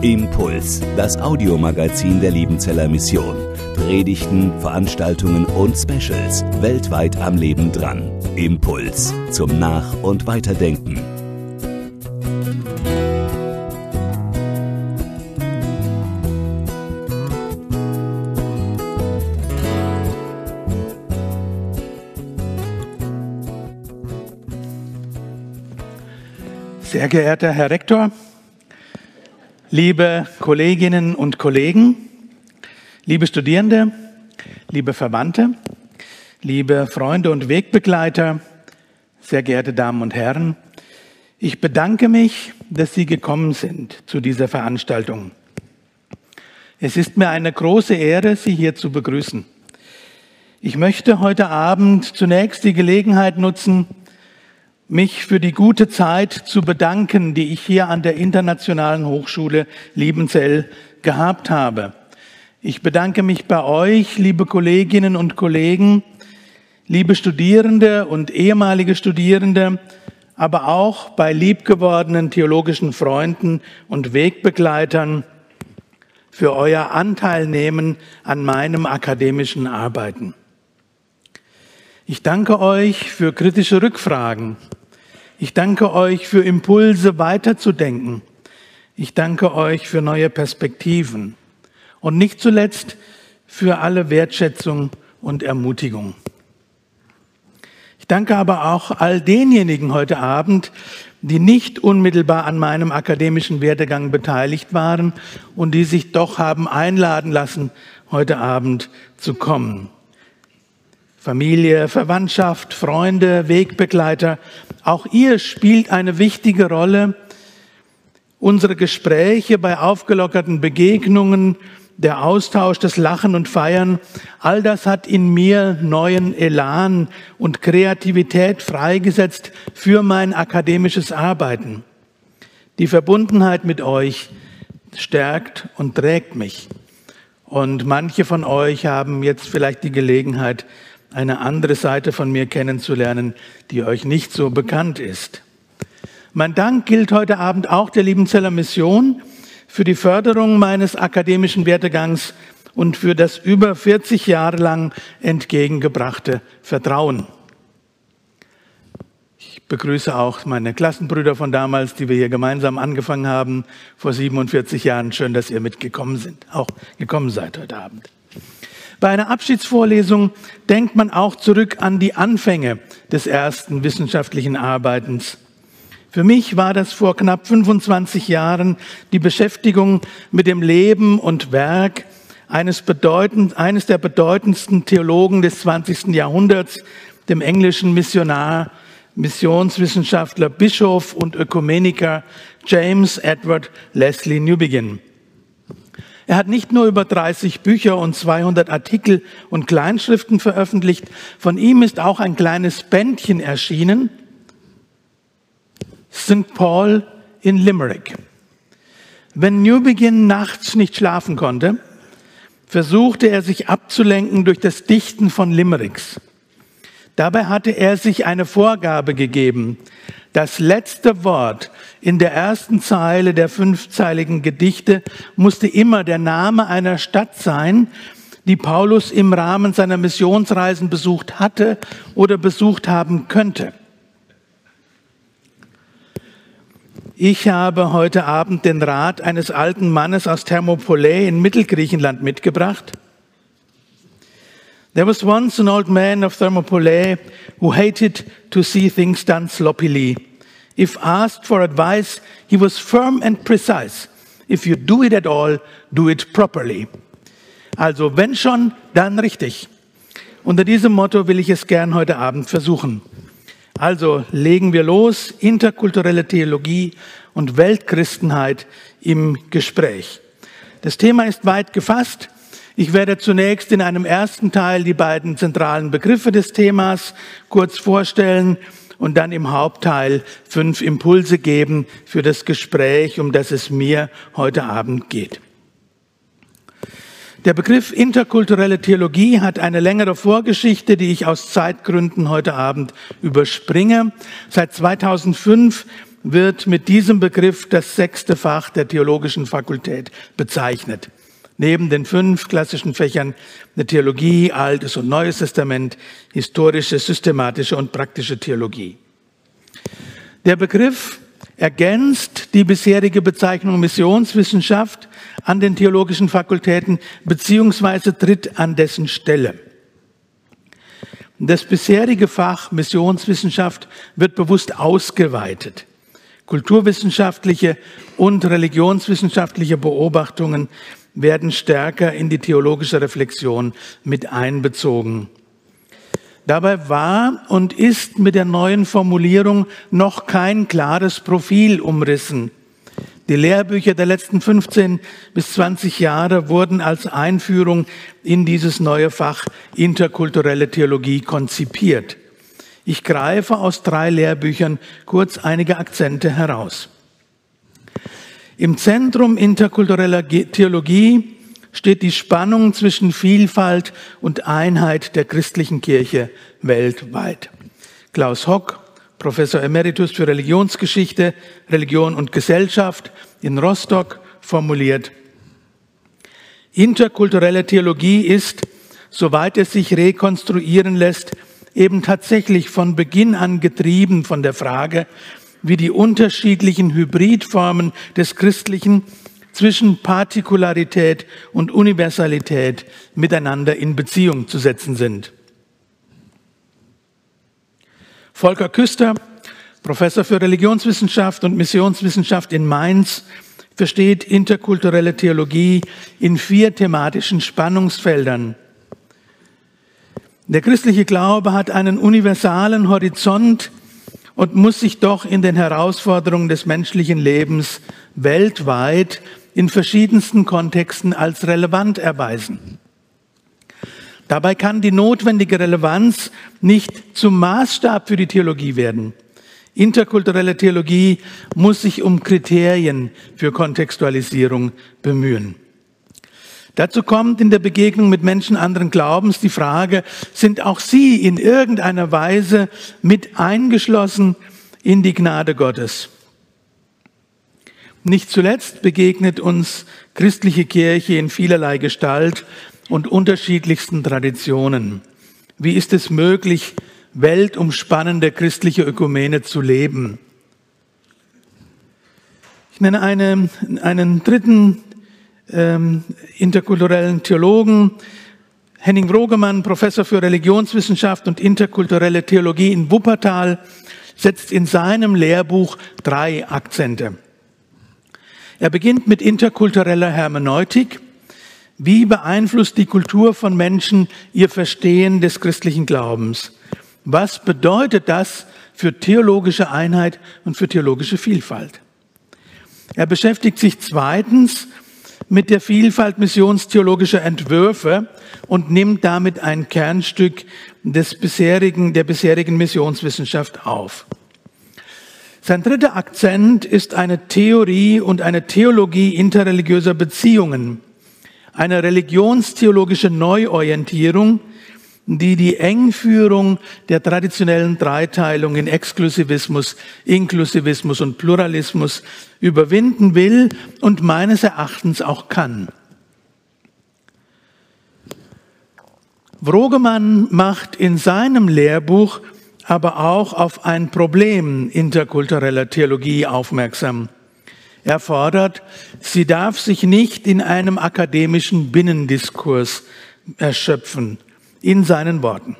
Impuls, das Audiomagazin der Liebenzeller Mission. Predigten, Veranstaltungen und Specials weltweit am Leben dran. Impuls zum Nach- und Weiterdenken. Sehr geehrter Herr Rektor, liebe Kolleginnen und Kollegen, liebe Studierende, liebe Verwandte, liebe Freunde und Wegbegleiter, sehr geehrte Damen und Herren, ich bedanke mich, dass Sie gekommen sind zu dieser Veranstaltung. Es ist mir eine große Ehre, Sie hier zu begrüßen. Ich möchte heute Abend zunächst die Gelegenheit nutzen, mich für die gute Zeit zu bedanken, die ich hier an der Internationalen Hochschule Liebenzell gehabt habe. Ich bedanke mich bei euch, liebe Kolleginnen und Kollegen, liebe Studierende und ehemalige Studierende, aber auch bei liebgewordenen theologischen Freunden und Wegbegleitern für euer Anteilnehmen an meinem akademischen Arbeiten. Ich danke euch für kritische Rückfragen, ich danke euch für Impulse weiterzudenken. Ich danke euch für neue Perspektiven. Und nicht zuletzt für alle Wertschätzung und Ermutigung. Ich danke aber auch all denjenigen heute Abend, die nicht unmittelbar an meinem akademischen Werdegang beteiligt waren und die sich doch haben einladen lassen, heute Abend zu kommen. Familie, Verwandtschaft, Freunde, Wegbegleiter, auch ihr spielt eine wichtige Rolle. Unsere Gespräche bei aufgelockerten Begegnungen, der Austausch, das Lachen und Feiern, all das hat in mir neuen Elan und Kreativität freigesetzt für mein akademisches Arbeiten. Die Verbundenheit mit euch stärkt und trägt mich. Und manche von euch haben jetzt vielleicht die Gelegenheit, eine andere Seite von mir kennenzulernen, die euch nicht so bekannt ist. Mein Dank gilt heute Abend auch der Liebenzeller Mission für die Förderung meines akademischen Werdegangs und für das über 40 Jahre lang entgegengebrachte Vertrauen. Ich begrüße auch meine Klassenbrüder von damals, die wir hier gemeinsam angefangen haben vor 47 Jahren. Schön, dass ihr mitgekommen sind, auch gekommen seid heute Abend. Bei einer Abschiedsvorlesung denkt man auch zurück an die Anfänge des ersten wissenschaftlichen Arbeitens. Für mich war das vor knapp 25 Jahren die Beschäftigung mit dem Leben und Werk eines, bedeutend, eines der bedeutendsten Theologen des 20. Jahrhunderts, dem englischen Missionar, Missionswissenschaftler, Bischof und Ökumeniker James Edward Leslie Newbegin. Er hat nicht nur über 30 Bücher und 200 Artikel und Kleinschriften veröffentlicht, von ihm ist auch ein kleines Bändchen erschienen, St. Paul in Limerick. Wenn Newbegin nachts nicht schlafen konnte, versuchte er sich abzulenken durch das Dichten von Limericks. Dabei hatte er sich eine Vorgabe gegeben, das letzte Wort in der ersten Zeile der fünfzeiligen Gedichte musste immer der Name einer Stadt sein, die Paulus im Rahmen seiner Missionsreisen besucht hatte oder besucht haben könnte. Ich habe heute Abend den Rat eines alten Mannes aus Thermopylae in Mittelgriechenland mitgebracht. There was once an old man of Thermopylae who hated to see things done sloppily. If asked for advice, he was firm and precise. If you do it at all, do it properly. Also wenn schon, dann richtig. Unter diesem Motto will ich es gern heute Abend versuchen. Also legen wir los, interkulturelle Theologie und Weltchristenheit im Gespräch. Das Thema ist weit gefasst. Ich werde zunächst in einem ersten Teil die beiden zentralen Begriffe des Themas kurz vorstellen und dann im Hauptteil fünf Impulse geben für das Gespräch, um das es mir heute Abend geht. Der Begriff interkulturelle Theologie hat eine längere Vorgeschichte, die ich aus Zeitgründen heute Abend überspringe. Seit 2005 wird mit diesem Begriff das sechste Fach der theologischen Fakultät bezeichnet. Neben den fünf klassischen Fächern der Theologie, Altes und Neues Testament, historische, systematische und praktische Theologie. Der Begriff ergänzt die bisherige Bezeichnung Missionswissenschaft an den theologischen Fakultäten beziehungsweise tritt an dessen Stelle. Das bisherige Fach Missionswissenschaft wird bewusst ausgeweitet. Kulturwissenschaftliche und religionswissenschaftliche Beobachtungen werden stärker in die theologische Reflexion mit einbezogen. Dabei war und ist mit der neuen Formulierung noch kein klares Profil umrissen. Die Lehrbücher der letzten 15 bis 20 Jahre wurden als Einführung in dieses neue Fach interkulturelle Theologie konzipiert. Ich greife aus drei Lehrbüchern kurz einige Akzente heraus. Im Zentrum interkultureller Theologie steht die Spannung zwischen Vielfalt und Einheit der christlichen Kirche weltweit. Klaus Hock, Professor Emeritus für Religionsgeschichte, Religion und Gesellschaft in Rostock, formuliert, Interkulturelle Theologie ist, soweit es sich rekonstruieren lässt, eben tatsächlich von Beginn an getrieben von der Frage, wie die unterschiedlichen Hybridformen des Christlichen zwischen Partikularität und Universalität miteinander in Beziehung zu setzen sind. Volker Küster, Professor für Religionswissenschaft und Missionswissenschaft in Mainz, versteht interkulturelle Theologie in vier thematischen Spannungsfeldern. Der christliche Glaube hat einen universalen Horizont und muss sich doch in den Herausforderungen des menschlichen Lebens weltweit in verschiedensten Kontexten als relevant erweisen. Dabei kann die notwendige Relevanz nicht zum Maßstab für die Theologie werden. Interkulturelle Theologie muss sich um Kriterien für Kontextualisierung bemühen. Dazu kommt in der Begegnung mit Menschen anderen Glaubens die Frage, sind auch sie in irgendeiner Weise mit eingeschlossen in die Gnade Gottes? Nicht zuletzt begegnet uns christliche Kirche in vielerlei Gestalt und unterschiedlichsten Traditionen. Wie ist es möglich, weltumspannende christliche Ökumene zu leben? Ich nenne eine, einen dritten ähm, interkulturellen Theologen, Henning Rogemann, Professor für Religionswissenschaft und interkulturelle Theologie in Wuppertal, setzt in seinem Lehrbuch drei Akzente. Er beginnt mit interkultureller Hermeneutik. Wie beeinflusst die Kultur von Menschen ihr Verstehen des christlichen Glaubens? Was bedeutet das für theologische Einheit und für theologische Vielfalt? Er beschäftigt sich zweitens mit der Vielfalt missionstheologischer Entwürfe und nimmt damit ein Kernstück des bisherigen, der bisherigen Missionswissenschaft auf. Sein dritter Akzent ist eine Theorie und eine Theologie interreligiöser Beziehungen, eine religionstheologische Neuorientierung, die die Engführung der traditionellen Dreiteilung in Exklusivismus, Inklusivismus und Pluralismus überwinden will und meines Erachtens auch kann. Vrogemann macht in seinem Lehrbuch aber auch auf ein Problem interkultureller Theologie aufmerksam. Er fordert, sie darf sich nicht in einem akademischen Binnendiskurs erschöpfen, in seinen Worten.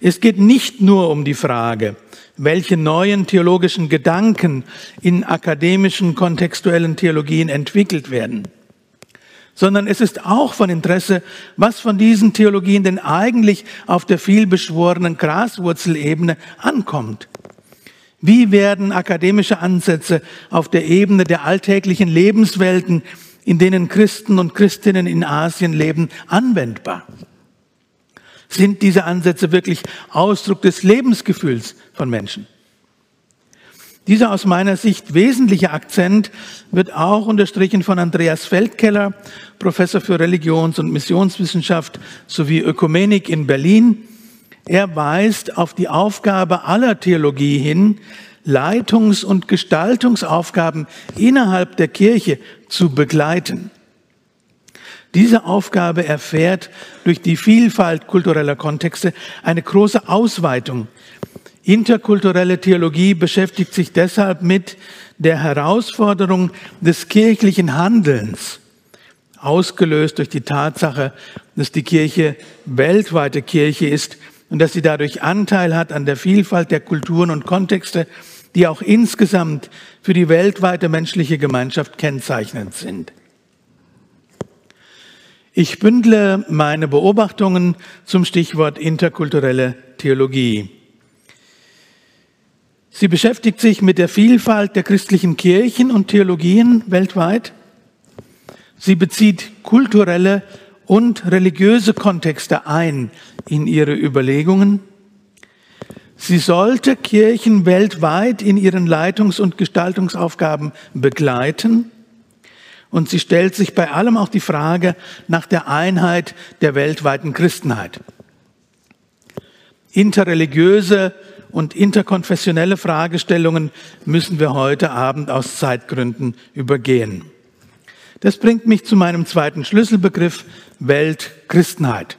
Es geht nicht nur um die Frage, welche neuen theologischen Gedanken in akademischen kontextuellen Theologien entwickelt werden sondern es ist auch von Interesse, was von diesen Theologien denn eigentlich auf der vielbeschworenen Graswurzelebene ankommt. Wie werden akademische Ansätze auf der Ebene der alltäglichen Lebenswelten, in denen Christen und Christinnen in Asien leben, anwendbar? Sind diese Ansätze wirklich Ausdruck des Lebensgefühls von Menschen? Dieser aus meiner Sicht wesentliche Akzent wird auch unterstrichen von Andreas Feldkeller, Professor für Religions- und Missionswissenschaft sowie Ökumenik in Berlin. Er weist auf die Aufgabe aller Theologie hin, Leitungs- und Gestaltungsaufgaben innerhalb der Kirche zu begleiten. Diese Aufgabe erfährt durch die Vielfalt kultureller Kontexte eine große Ausweitung. Interkulturelle Theologie beschäftigt sich deshalb mit der Herausforderung des kirchlichen Handelns, ausgelöst durch die Tatsache, dass die Kirche weltweite Kirche ist und dass sie dadurch Anteil hat an der Vielfalt der Kulturen und Kontexte, die auch insgesamt für die weltweite menschliche Gemeinschaft kennzeichnend sind. Ich bündle meine Beobachtungen zum Stichwort interkulturelle Theologie. Sie beschäftigt sich mit der Vielfalt der christlichen Kirchen und Theologien weltweit. Sie bezieht kulturelle und religiöse Kontexte ein in ihre Überlegungen. Sie sollte Kirchen weltweit in ihren Leitungs- und Gestaltungsaufgaben begleiten. Und sie stellt sich bei allem auch die Frage nach der Einheit der weltweiten Christenheit. Interreligiöse und interkonfessionelle Fragestellungen müssen wir heute Abend aus Zeitgründen übergehen. Das bringt mich zu meinem zweiten Schlüsselbegriff Weltchristenheit.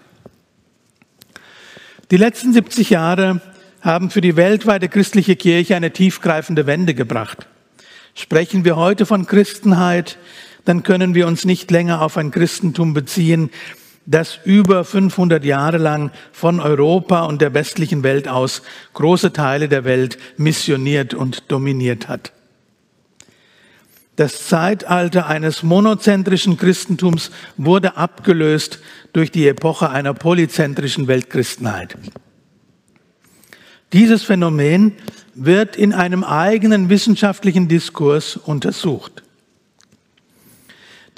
Die letzten 70 Jahre haben für die weltweite christliche Kirche eine tiefgreifende Wende gebracht. Sprechen wir heute von Christenheit, dann können wir uns nicht länger auf ein Christentum beziehen, das über 500 Jahre lang von Europa und der westlichen Welt aus große Teile der Welt missioniert und dominiert hat. Das Zeitalter eines monozentrischen Christentums wurde abgelöst durch die Epoche einer polyzentrischen Weltchristenheit. Dieses Phänomen wird in einem eigenen wissenschaftlichen Diskurs untersucht.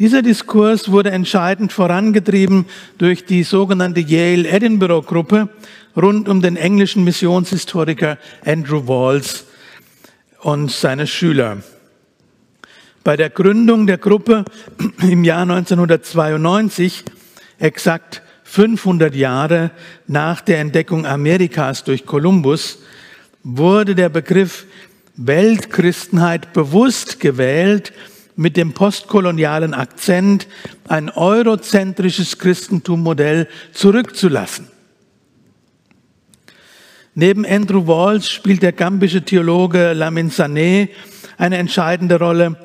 Dieser Diskurs wurde entscheidend vorangetrieben durch die sogenannte Yale-Edinburgh-Gruppe rund um den englischen Missionshistoriker Andrew Walls und seine Schüler. Bei der Gründung der Gruppe im Jahr 1992, exakt 500 Jahre nach der Entdeckung Amerikas durch Kolumbus, wurde der Begriff Weltchristenheit bewusst gewählt, mit dem postkolonialen Akzent ein eurozentrisches Christentummodell zurückzulassen. Neben Andrew Walsh spielt der gambische Theologe Lamin Sané eine entscheidende Rolle.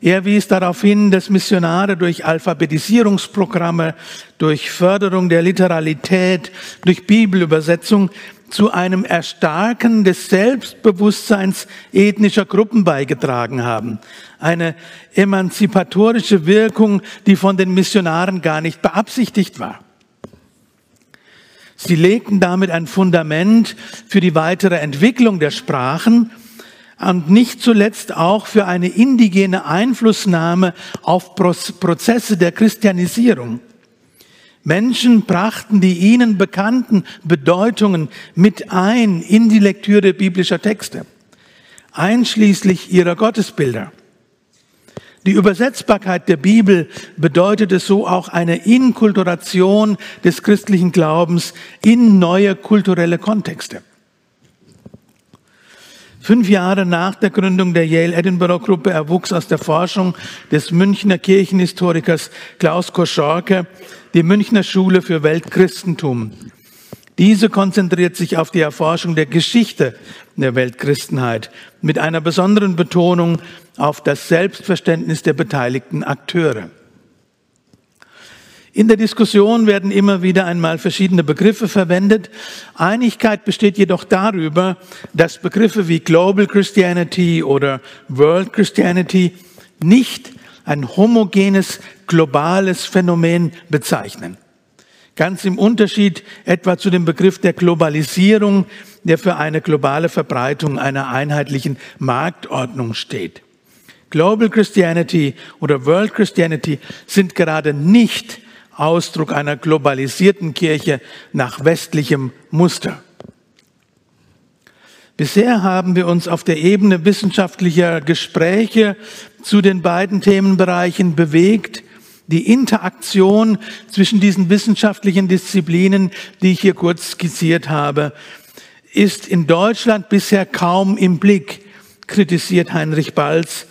Er wies darauf hin, dass Missionare durch Alphabetisierungsprogramme, durch Förderung der Literalität, durch Bibelübersetzung zu einem Erstarken des Selbstbewusstseins ethnischer Gruppen beigetragen haben. Eine emanzipatorische Wirkung, die von den Missionaren gar nicht beabsichtigt war. Sie legten damit ein Fundament für die weitere Entwicklung der Sprachen und nicht zuletzt auch für eine indigene Einflussnahme auf Prozesse der Christianisierung. Menschen brachten die ihnen bekannten Bedeutungen mit ein in die Lektüre biblischer Texte, einschließlich ihrer Gottesbilder. Die Übersetzbarkeit der Bibel bedeutete so auch eine Inkulturation des christlichen Glaubens in neue kulturelle Kontexte. Fünf Jahre nach der Gründung der Yale-Edinburgh-Gruppe erwuchs aus der Forschung des Münchner Kirchenhistorikers Klaus Koschorke die Münchner Schule für Weltchristentum. Diese konzentriert sich auf die Erforschung der Geschichte der Weltchristenheit mit einer besonderen Betonung auf das Selbstverständnis der beteiligten Akteure. In der Diskussion werden immer wieder einmal verschiedene Begriffe verwendet. Einigkeit besteht jedoch darüber, dass Begriffe wie Global Christianity oder World Christianity nicht ein homogenes, globales Phänomen bezeichnen. Ganz im Unterschied etwa zu dem Begriff der Globalisierung, der für eine globale Verbreitung einer einheitlichen Marktordnung steht. Global Christianity oder World Christianity sind gerade nicht Ausdruck einer globalisierten Kirche nach westlichem Muster. Bisher haben wir uns auf der Ebene wissenschaftlicher Gespräche zu den beiden Themenbereichen bewegt. Die Interaktion zwischen diesen wissenschaftlichen Disziplinen, die ich hier kurz skizziert habe, ist in Deutschland bisher kaum im Blick. kritisiert Heinrich Balz,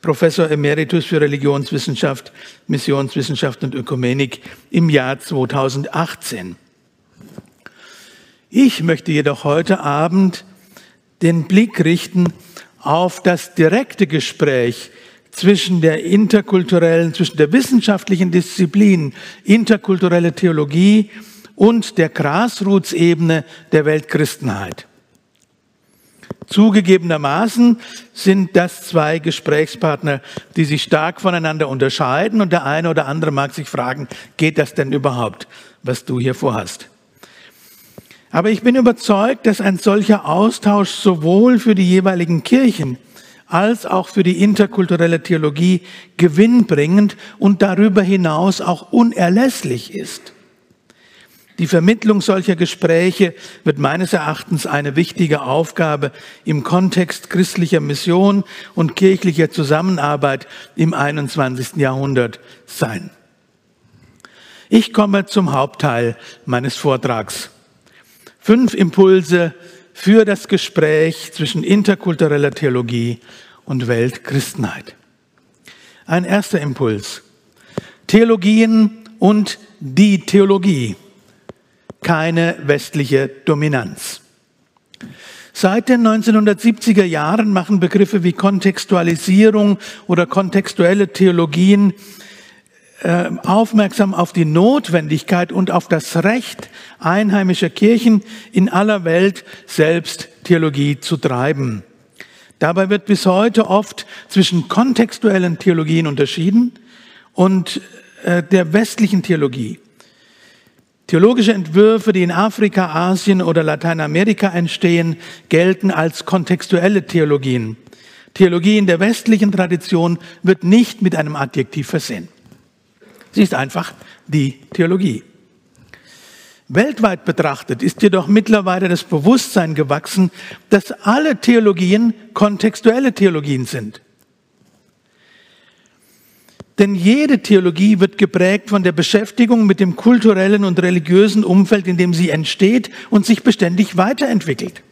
Professor Emeritus für Religionswissenschaft, Missionswissenschaft und Ökumenik im Jahr 2018. Ich möchte jedoch heute Abend den Blick richten auf das direkte Gespräch zwischen der interkulturellen, zwischen der wissenschaftlichen Disziplin interkulturelle Theologie und der Grassroots-Ebene der Weltchristenheit. Zugegebenermaßen sind das zwei Gesprächspartner, die sich stark voneinander unterscheiden und der eine oder andere mag sich fragen, geht das denn überhaupt, was du hier vorhast? Aber ich bin überzeugt, dass ein solcher Austausch sowohl für die jeweiligen Kirchen als auch für die interkulturelle Theologie gewinnbringend und darüber hinaus auch unerlässlich ist. Die Vermittlung solcher Gespräche wird meines Erachtens eine wichtige Aufgabe im Kontext christlicher Mission und kirchlicher Zusammenarbeit im 21. Jahrhundert sein. Ich komme zum Hauptteil meines Vortrags. Fünf Impulse für das Gespräch zwischen interkultureller Theologie und Weltchristenheit. Ein erster Impuls. Theologien und die Theologie keine westliche Dominanz. Seit den 1970er Jahren machen Begriffe wie Kontextualisierung oder kontextuelle Theologien äh, aufmerksam auf die Notwendigkeit und auf das Recht einheimischer Kirchen in aller Welt selbst Theologie zu treiben. Dabei wird bis heute oft zwischen kontextuellen Theologien unterschieden und äh, der westlichen Theologie. Theologische Entwürfe, die in Afrika, Asien oder Lateinamerika entstehen, gelten als kontextuelle Theologien. Theologie in der westlichen Tradition wird nicht mit einem Adjektiv versehen. Sie ist einfach die Theologie. Weltweit betrachtet ist jedoch mittlerweile das Bewusstsein gewachsen, dass alle Theologien kontextuelle Theologien sind. Denn jede Theologie wird geprägt von der Beschäftigung mit dem kulturellen und religiösen Umfeld, in dem sie entsteht und sich beständig weiterentwickelt.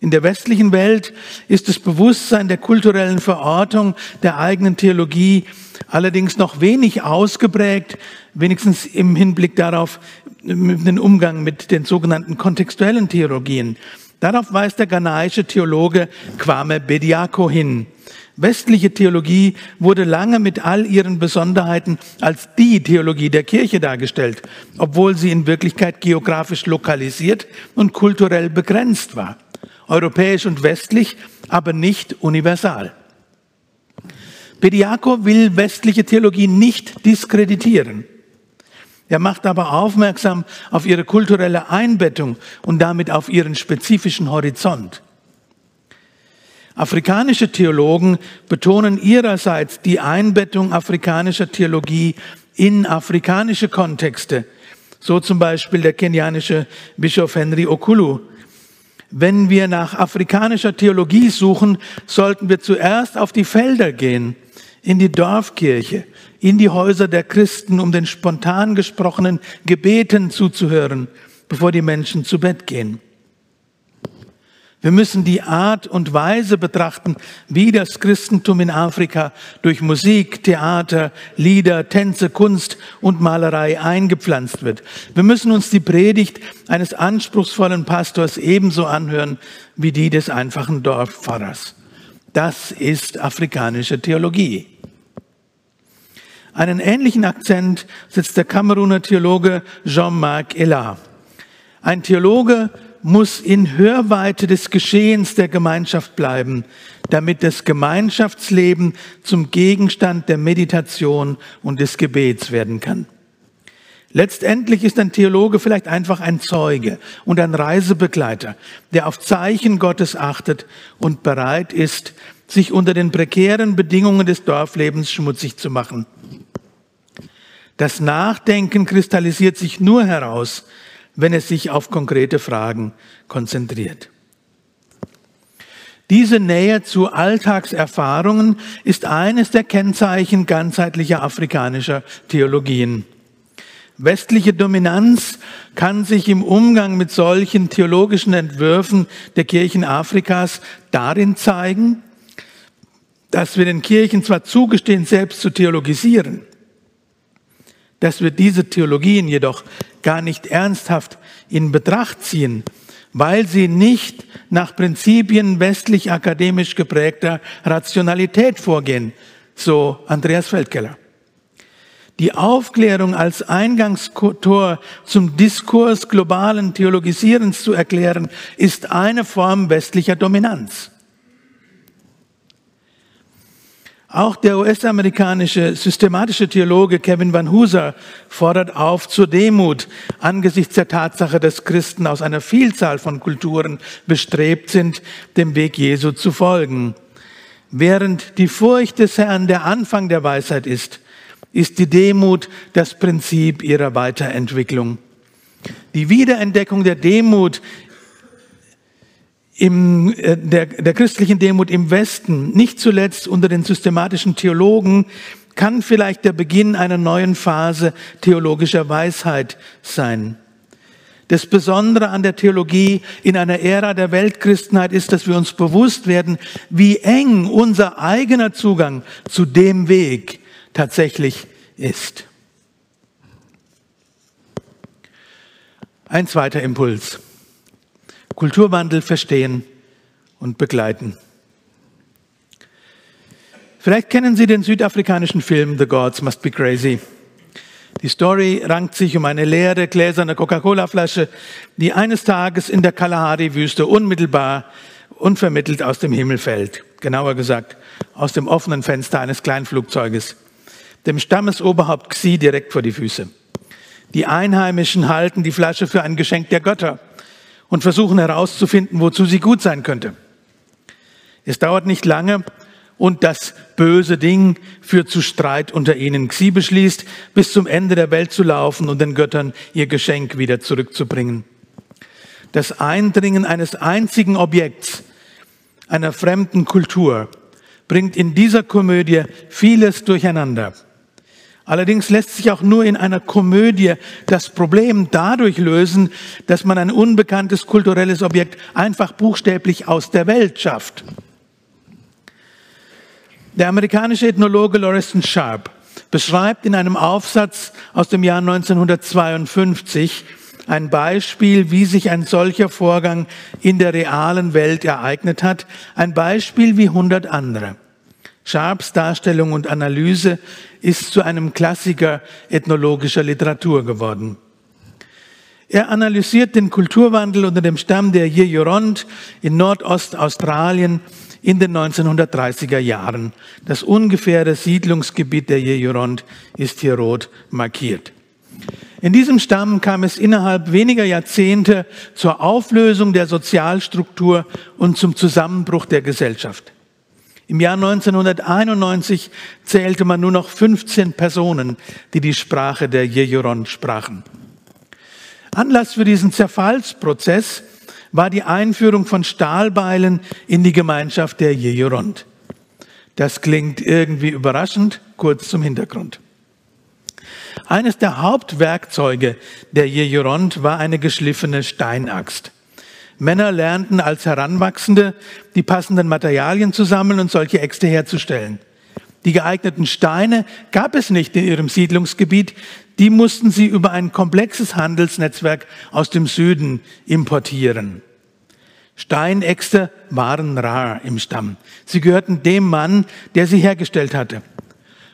In der westlichen Welt ist das Bewusstsein der kulturellen Verortung der eigenen Theologie allerdings noch wenig ausgeprägt, wenigstens im Hinblick darauf, den Umgang mit den sogenannten kontextuellen Theologien. Darauf weist der ghanaische Theologe Kwame Bediako hin. Westliche Theologie wurde lange mit all ihren Besonderheiten als die Theologie der Kirche dargestellt, obwohl sie in Wirklichkeit geografisch lokalisiert und kulturell begrenzt war. Europäisch und westlich, aber nicht universal. Bediako will westliche Theologie nicht diskreditieren. Er macht aber aufmerksam auf ihre kulturelle Einbettung und damit auf ihren spezifischen Horizont. Afrikanische Theologen betonen ihrerseits die Einbettung afrikanischer Theologie in afrikanische Kontexte. So zum Beispiel der kenianische Bischof Henry Okulu. Wenn wir nach afrikanischer Theologie suchen, sollten wir zuerst auf die Felder gehen, in die Dorfkirche, in die Häuser der Christen, um den spontan gesprochenen Gebeten zuzuhören, bevor die Menschen zu Bett gehen. Wir müssen die Art und Weise betrachten, wie das Christentum in Afrika durch Musik, Theater, Lieder, Tänze, Kunst und Malerei eingepflanzt wird. Wir müssen uns die Predigt eines anspruchsvollen Pastors ebenso anhören wie die des einfachen Dorfpfarrers. Das ist afrikanische Theologie. Einen ähnlichen Akzent setzt der Kameruner Theologe Jean-Marc Elat. Ein Theologe, muss in Hörweite des Geschehens der Gemeinschaft bleiben, damit das Gemeinschaftsleben zum Gegenstand der Meditation und des Gebets werden kann. Letztendlich ist ein Theologe vielleicht einfach ein Zeuge und ein Reisebegleiter, der auf Zeichen Gottes achtet und bereit ist, sich unter den prekären Bedingungen des Dorflebens schmutzig zu machen. Das Nachdenken kristallisiert sich nur heraus, wenn es sich auf konkrete Fragen konzentriert. Diese Nähe zu Alltagserfahrungen ist eines der Kennzeichen ganzheitlicher afrikanischer Theologien. Westliche Dominanz kann sich im Umgang mit solchen theologischen Entwürfen der Kirchen Afrikas darin zeigen, dass wir den Kirchen zwar zugestehen, selbst zu theologisieren, dass wir diese Theologien jedoch gar nicht ernsthaft in Betracht ziehen, weil sie nicht nach Prinzipien westlich akademisch geprägter Rationalität vorgehen, so Andreas Feldkeller. Die Aufklärung als Eingangstor zum Diskurs globalen Theologisierens zu erklären, ist eine Form westlicher Dominanz. Auch der US-amerikanische systematische Theologe Kevin Van Hooser fordert auf zur Demut angesichts der Tatsache, dass Christen aus einer Vielzahl von Kulturen bestrebt sind, dem Weg Jesu zu folgen. Während die Furcht des Herrn der Anfang der Weisheit ist, ist die Demut das Prinzip ihrer Weiterentwicklung. Die Wiederentdeckung der Demut im, äh, der, der christlichen Demut im Westen, nicht zuletzt unter den systematischen Theologen, kann vielleicht der Beginn einer neuen Phase theologischer Weisheit sein. Das Besondere an der Theologie in einer Ära der Weltchristenheit ist, dass wir uns bewusst werden, wie eng unser eigener Zugang zu dem Weg tatsächlich ist. Ein zweiter Impuls. Kulturwandel verstehen und begleiten. Vielleicht kennen Sie den südafrikanischen Film The Gods Must Be Crazy. Die Story rankt sich um eine leere gläserne Coca-Cola-Flasche, die eines Tages in der Kalahari-Wüste unmittelbar unvermittelt aus dem Himmel fällt. Genauer gesagt, aus dem offenen Fenster eines Kleinflugzeuges dem Stammesoberhaupt Xi direkt vor die Füße. Die Einheimischen halten die Flasche für ein Geschenk der Götter und versuchen herauszufinden, wozu sie gut sein könnte. Es dauert nicht lange und das böse Ding führt zu Streit unter ihnen. Xi beschließt, bis zum Ende der Welt zu laufen und den Göttern ihr Geschenk wieder zurückzubringen. Das Eindringen eines einzigen Objekts, einer fremden Kultur, bringt in dieser Komödie vieles durcheinander. Allerdings lässt sich auch nur in einer Komödie das Problem dadurch lösen, dass man ein unbekanntes kulturelles Objekt einfach buchstäblich aus der Welt schafft. Der amerikanische Ethnologe Lawrence Sharp beschreibt in einem Aufsatz aus dem Jahr 1952 ein Beispiel, wie sich ein solcher Vorgang in der realen Welt ereignet hat, ein Beispiel wie hundert andere. Sharps Darstellung und Analyse ist zu einem Klassiker ethnologischer Literatur geworden. Er analysiert den Kulturwandel unter dem Stamm der Yeyuront in Nordostaustralien in den 1930er Jahren. Das ungefähre Siedlungsgebiet der Yeyuront ist hier rot markiert. In diesem Stamm kam es innerhalb weniger Jahrzehnte zur Auflösung der Sozialstruktur und zum Zusammenbruch der Gesellschaft. Im Jahr 1991 zählte man nur noch 15 Personen, die die Sprache der Jejuron sprachen. Anlass für diesen Zerfallsprozess war die Einführung von Stahlbeilen in die Gemeinschaft der Jejuront. Das klingt irgendwie überraschend, kurz zum Hintergrund. Eines der Hauptwerkzeuge der Jejuront war eine geschliffene Steinaxt. Männer lernten als Heranwachsende die passenden Materialien zu sammeln und solche Äxte herzustellen. Die geeigneten Steine gab es nicht in ihrem Siedlungsgebiet, die mussten sie über ein komplexes Handelsnetzwerk aus dem Süden importieren. Steinäxte waren rar im Stamm. Sie gehörten dem Mann, der sie hergestellt hatte.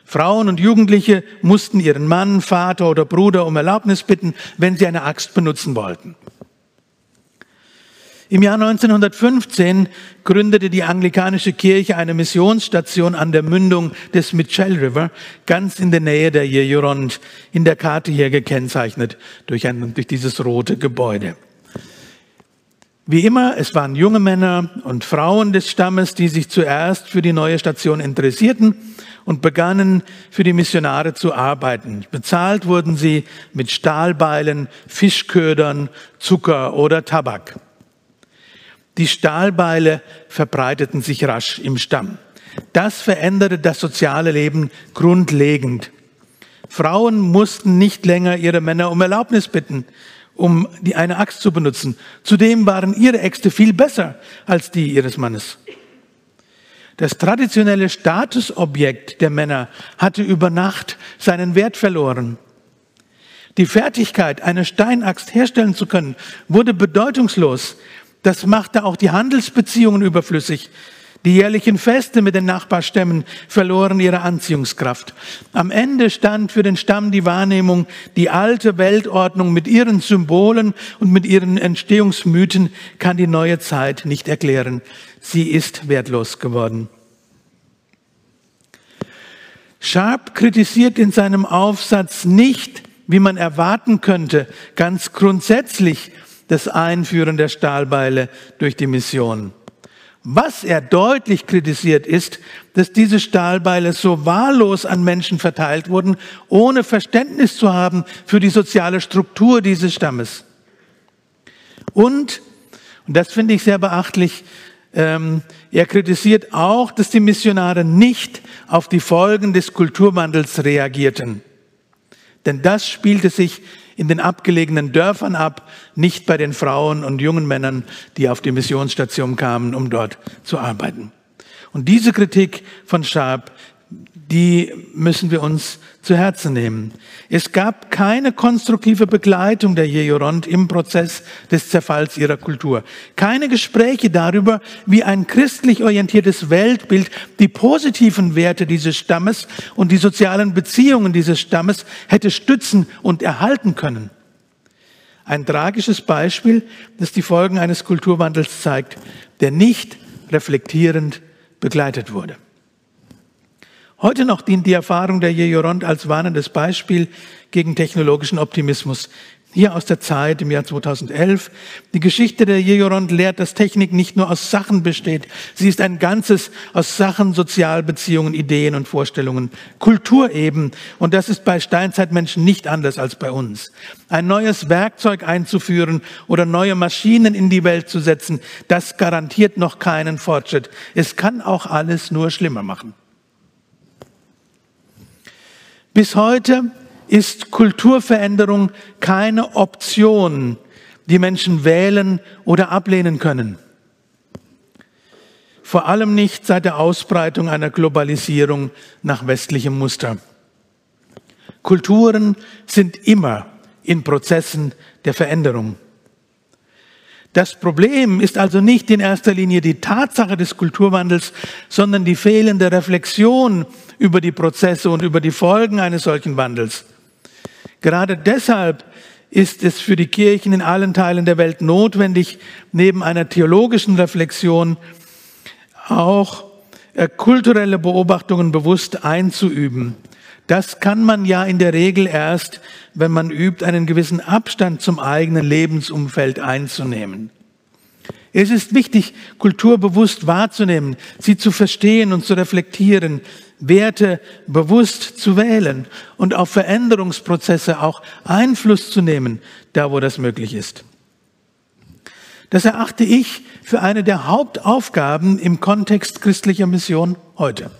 Frauen und Jugendliche mussten ihren Mann, Vater oder Bruder um Erlaubnis bitten, wenn sie eine Axt benutzen wollten. Im Jahr 1915 gründete die anglikanische Kirche eine Missionsstation an der Mündung des Mitchell River, ganz in der Nähe der Jejurond, in der Karte hier gekennzeichnet durch, ein, durch dieses rote Gebäude. Wie immer, es waren junge Männer und Frauen des Stammes, die sich zuerst für die neue Station interessierten und begannen für die Missionare zu arbeiten. Bezahlt wurden sie mit Stahlbeilen, Fischködern, Zucker oder Tabak. Die Stahlbeile verbreiteten sich rasch im Stamm. Das veränderte das soziale Leben grundlegend. Frauen mussten nicht länger ihre Männer um Erlaubnis bitten, um die eine Axt zu benutzen. Zudem waren ihre Äxte viel besser als die ihres Mannes. Das traditionelle Statusobjekt der Männer hatte über Nacht seinen Wert verloren. Die Fertigkeit, eine Steinaxt herstellen zu können, wurde bedeutungslos. Das machte auch die Handelsbeziehungen überflüssig. Die jährlichen Feste mit den Nachbarstämmen verloren ihre Anziehungskraft. Am Ende stand für den Stamm die Wahrnehmung, die alte Weltordnung mit ihren Symbolen und mit ihren Entstehungsmythen kann die neue Zeit nicht erklären. Sie ist wertlos geworden. Sharp kritisiert in seinem Aufsatz nicht, wie man erwarten könnte, ganz grundsätzlich das Einführen der Stahlbeile durch die Mission. Was er deutlich kritisiert ist, dass diese Stahlbeile so wahllos an Menschen verteilt wurden, ohne Verständnis zu haben für die soziale Struktur dieses Stammes. Und, und das finde ich sehr beachtlich, ähm, er kritisiert auch, dass die Missionare nicht auf die Folgen des Kulturwandels reagierten. Denn das spielte sich in den abgelegenen Dörfern ab, nicht bei den Frauen und jungen Männern, die auf die Missionsstation kamen, um dort zu arbeiten. Und diese Kritik von Sharp die müssen wir uns zu Herzen nehmen. Es gab keine konstruktive Begleitung der Jejoront im Prozess des Zerfalls ihrer Kultur. Keine Gespräche darüber, wie ein christlich orientiertes Weltbild die positiven Werte dieses Stammes und die sozialen Beziehungen dieses Stammes hätte stützen und erhalten können. Ein tragisches Beispiel, das die Folgen eines Kulturwandels zeigt, der nicht reflektierend begleitet wurde. Heute noch dient die Erfahrung der Jejoront als warnendes Beispiel gegen technologischen Optimismus. Hier aus der Zeit im Jahr 2011. Die Geschichte der Jejoront lehrt, dass Technik nicht nur aus Sachen besteht. Sie ist ein Ganzes aus Sachen, Sozialbeziehungen, Ideen und Vorstellungen. Kultur eben. Und das ist bei Steinzeitmenschen nicht anders als bei uns. Ein neues Werkzeug einzuführen oder neue Maschinen in die Welt zu setzen, das garantiert noch keinen Fortschritt. Es kann auch alles nur schlimmer machen. Bis heute ist Kulturveränderung keine Option, die Menschen wählen oder ablehnen können. Vor allem nicht seit der Ausbreitung einer Globalisierung nach westlichem Muster. Kulturen sind immer in Prozessen der Veränderung. Das Problem ist also nicht in erster Linie die Tatsache des Kulturwandels, sondern die fehlende Reflexion über die Prozesse und über die Folgen eines solchen Wandels. Gerade deshalb ist es für die Kirchen in allen Teilen der Welt notwendig, neben einer theologischen Reflexion auch äh, kulturelle Beobachtungen bewusst einzuüben. Das kann man ja in der Regel erst, wenn man übt, einen gewissen Abstand zum eigenen Lebensumfeld einzunehmen. Es ist wichtig, Kultur bewusst wahrzunehmen, sie zu verstehen und zu reflektieren, Werte bewusst zu wählen und auf Veränderungsprozesse auch Einfluss zu nehmen, da wo das möglich ist. Das erachte ich für eine der Hauptaufgaben im Kontext christlicher Mission heute.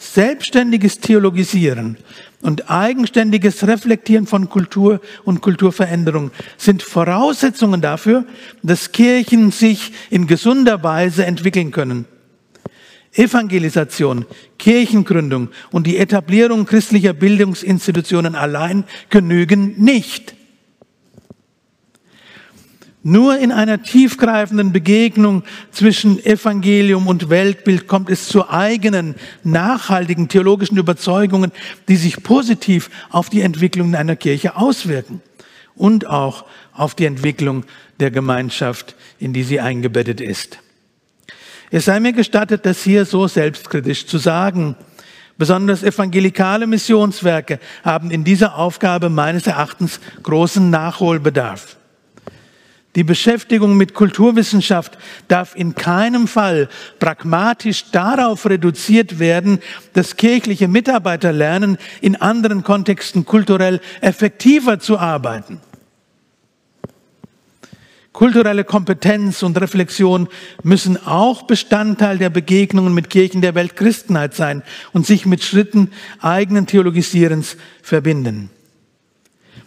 Selbstständiges Theologisieren und eigenständiges Reflektieren von Kultur und Kulturveränderung sind Voraussetzungen dafür, dass Kirchen sich in gesunder Weise entwickeln können. Evangelisation, Kirchengründung und die Etablierung christlicher Bildungsinstitutionen allein genügen nicht. Nur in einer tiefgreifenden Begegnung zwischen Evangelium und Weltbild kommt es zu eigenen, nachhaltigen theologischen Überzeugungen, die sich positiv auf die Entwicklung einer Kirche auswirken und auch auf die Entwicklung der Gemeinschaft, in die sie eingebettet ist. Es sei mir gestattet, das hier so selbstkritisch zu sagen. Besonders evangelikale Missionswerke haben in dieser Aufgabe meines Erachtens großen Nachholbedarf. Die Beschäftigung mit Kulturwissenschaft darf in keinem Fall pragmatisch darauf reduziert werden, dass kirchliche Mitarbeiter lernen, in anderen Kontexten kulturell effektiver zu arbeiten. Kulturelle Kompetenz und Reflexion müssen auch Bestandteil der Begegnungen mit Kirchen der Weltchristenheit sein und sich mit Schritten eigenen Theologisierens verbinden.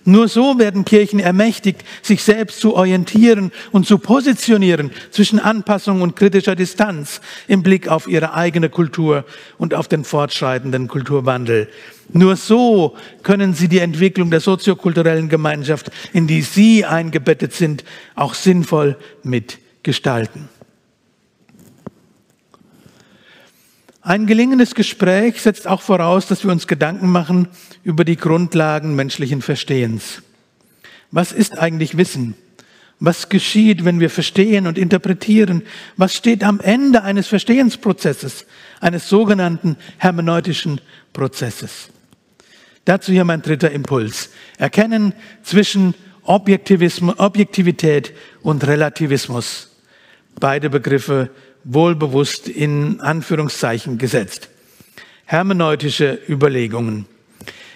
Nur so werden Kirchen ermächtigt, sich selbst zu orientieren und zu positionieren zwischen Anpassung und kritischer Distanz im Blick auf ihre eigene Kultur und auf den fortschreitenden Kulturwandel. Nur so können sie die Entwicklung der soziokulturellen Gemeinschaft, in die sie eingebettet sind, auch sinnvoll mitgestalten. Ein gelingendes Gespräch setzt auch voraus, dass wir uns Gedanken machen über die Grundlagen menschlichen Verstehens. Was ist eigentlich Wissen? Was geschieht, wenn wir verstehen und interpretieren? Was steht am Ende eines Verstehensprozesses, eines sogenannten hermeneutischen Prozesses? Dazu hier mein dritter Impuls. Erkennen zwischen Objektivismus, Objektivität und Relativismus. Beide Begriffe wohlbewusst in Anführungszeichen gesetzt. Hermeneutische Überlegungen.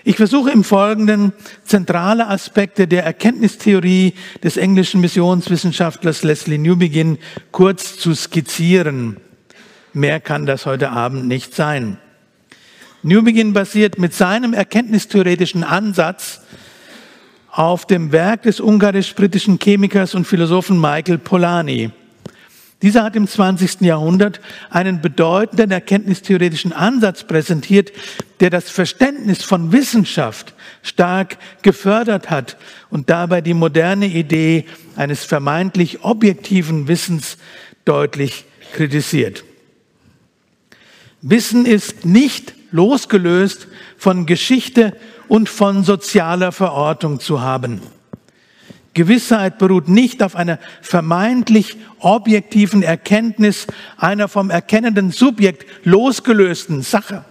Ich versuche im Folgenden zentrale Aspekte der Erkenntnistheorie des englischen Missionswissenschaftlers Leslie Newbegin kurz zu skizzieren. Mehr kann das heute Abend nicht sein. Newbegin basiert mit seinem erkenntnistheoretischen Ansatz auf dem Werk des ungarisch-britischen Chemikers und Philosophen Michael Polanyi. Dieser hat im 20. Jahrhundert einen bedeutenden erkenntnistheoretischen Ansatz präsentiert, der das Verständnis von Wissenschaft stark gefördert hat und dabei die moderne Idee eines vermeintlich objektiven Wissens deutlich kritisiert. Wissen ist nicht losgelöst von Geschichte und von sozialer Verortung zu haben. Gewissheit beruht nicht auf einer vermeintlich objektiven Erkenntnis einer vom erkennenden Subjekt losgelösten Sache.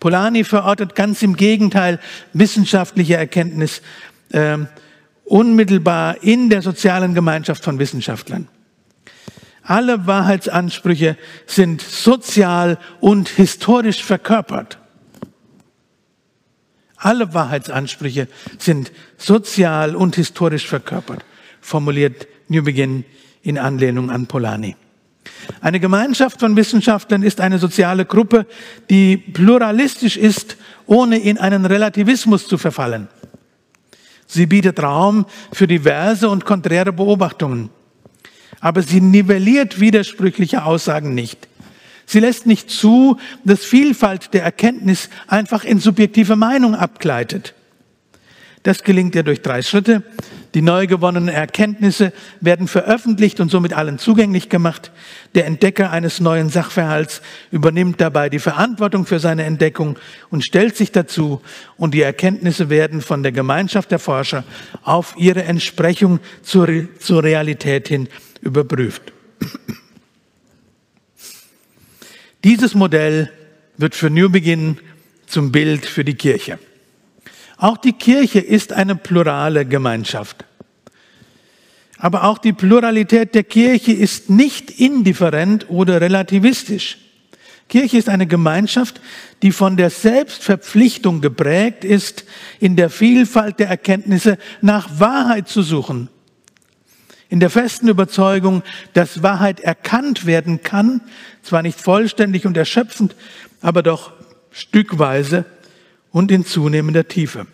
Polanyi verortet ganz im Gegenteil wissenschaftliche Erkenntnis äh, unmittelbar in der sozialen Gemeinschaft von Wissenschaftlern. Alle Wahrheitsansprüche sind sozial und historisch verkörpert. Alle Wahrheitsansprüche sind sozial und historisch verkörpert, formuliert New Begin in Anlehnung an Polanyi. Eine Gemeinschaft von Wissenschaftlern ist eine soziale Gruppe, die pluralistisch ist, ohne in einen Relativismus zu verfallen. Sie bietet Raum für diverse und konträre Beobachtungen. Aber sie nivelliert widersprüchliche Aussagen nicht. Sie lässt nicht zu, dass Vielfalt der Erkenntnis einfach in subjektive Meinung abgleitet. Das gelingt ihr durch drei Schritte. Die neu gewonnenen Erkenntnisse werden veröffentlicht und somit allen zugänglich gemacht. Der Entdecker eines neuen Sachverhalts übernimmt dabei die Verantwortung für seine Entdeckung und stellt sich dazu. Und die Erkenntnisse werden von der Gemeinschaft der Forscher auf ihre Entsprechung zur, zur Realität hin überprüft. Dieses Modell wird für New Begin zum Bild für die Kirche. Auch die Kirche ist eine plurale Gemeinschaft. Aber auch die Pluralität der Kirche ist nicht indifferent oder relativistisch. Kirche ist eine Gemeinschaft, die von der Selbstverpflichtung geprägt ist, in der Vielfalt der Erkenntnisse nach Wahrheit zu suchen in der festen Überzeugung, dass Wahrheit erkannt werden kann, zwar nicht vollständig und erschöpfend, aber doch stückweise und in zunehmender Tiefe.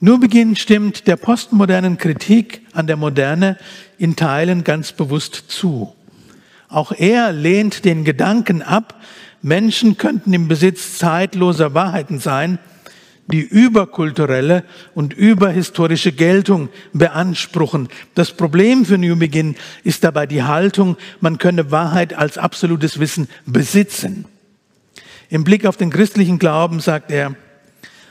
Nur Beginn stimmt der postmodernen Kritik an der Moderne in Teilen ganz bewusst zu. Auch er lehnt den Gedanken ab, Menschen könnten im Besitz zeitloser Wahrheiten sein, die überkulturelle und überhistorische Geltung beanspruchen. Das Problem für New Begin ist dabei die Haltung, man könne Wahrheit als absolutes Wissen besitzen. Im Blick auf den christlichen Glauben sagt er,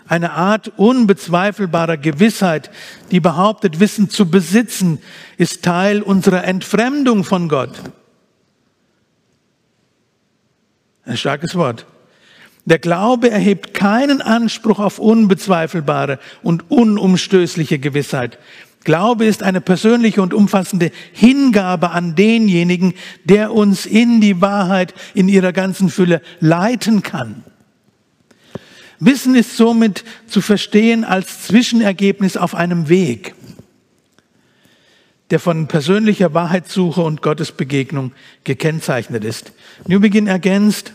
eine Art unbezweifelbarer Gewissheit, die behauptet, Wissen zu besitzen, ist Teil unserer Entfremdung von Gott. Ein starkes Wort. Der Glaube erhebt keinen Anspruch auf unbezweifelbare und unumstößliche Gewissheit. Glaube ist eine persönliche und umfassende Hingabe an denjenigen, der uns in die Wahrheit in ihrer ganzen Fülle leiten kann. Wissen ist somit zu verstehen als Zwischenergebnis auf einem Weg, der von persönlicher Wahrheitssuche und Gottesbegegnung gekennzeichnet ist. New Begin ergänzt,